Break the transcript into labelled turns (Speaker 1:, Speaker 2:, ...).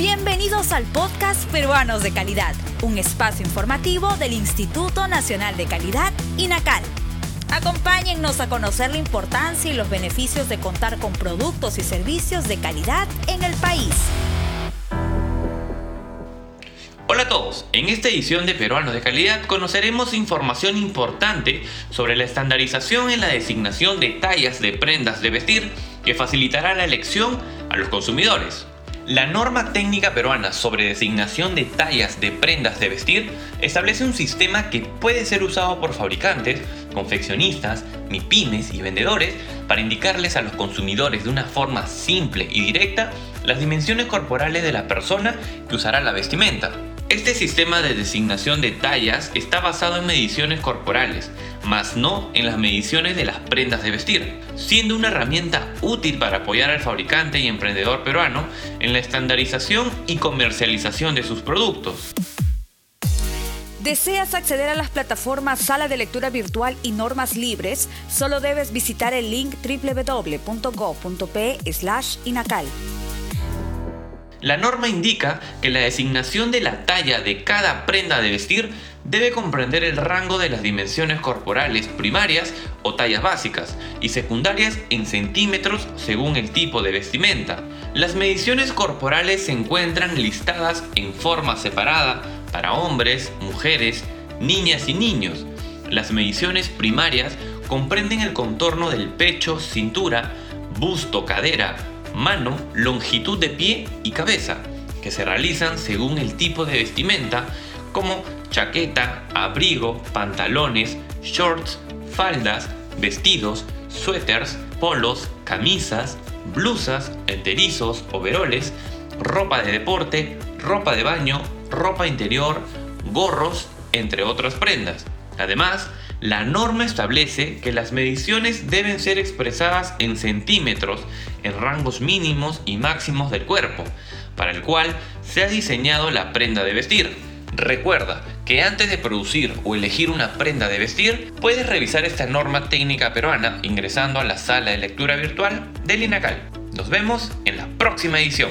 Speaker 1: Bienvenidos al podcast Peruanos de Calidad, un espacio informativo del Instituto Nacional de Calidad, INACAL. Acompáñennos a conocer la importancia y los beneficios de contar con productos y servicios de calidad en el país.
Speaker 2: Hola a todos, en esta edición de Peruanos de Calidad conoceremos información importante sobre la estandarización en la designación de tallas de prendas de vestir que facilitará la elección a los consumidores. La norma técnica peruana sobre designación de tallas de prendas de vestir establece un sistema que puede ser usado por fabricantes, confeccionistas, MIPIMES y vendedores para indicarles a los consumidores de una forma simple y directa las dimensiones corporales de la persona que usará la vestimenta. Este sistema de designación de tallas está basado en mediciones corporales, más no en las mediciones de las prendas de vestir, siendo una herramienta útil para apoyar al fabricante y emprendedor peruano en la estandarización y comercialización de sus productos.
Speaker 1: ¿Deseas acceder a las plataformas Sala de Lectura Virtual y Normas Libres? Solo debes visitar el link www.go.pe/inacal.
Speaker 2: La norma indica que la designación de la talla de cada prenda de vestir debe comprender el rango de las dimensiones corporales primarias o tallas básicas y secundarias en centímetros según el tipo de vestimenta. Las mediciones corporales se encuentran listadas en forma separada para hombres, mujeres, niñas y niños. Las mediciones primarias comprenden el contorno del pecho, cintura, busto, cadera, mano, longitud de pie y cabeza, que se realizan según el tipo de vestimenta, como chaqueta, abrigo, pantalones, shorts, faldas, vestidos, suéteres, polos, camisas, blusas, enterizos, overoles, ropa de deporte, ropa de baño, ropa interior, gorros, entre otras prendas. Además, la norma establece que las mediciones deben ser expresadas en centímetros en rangos mínimos y máximos del cuerpo, para el cual se ha diseñado la prenda de vestir. Recuerda que antes de producir o elegir una prenda de vestir, puedes revisar esta norma técnica peruana ingresando a la sala de lectura virtual del INACAL. Nos vemos en la próxima edición.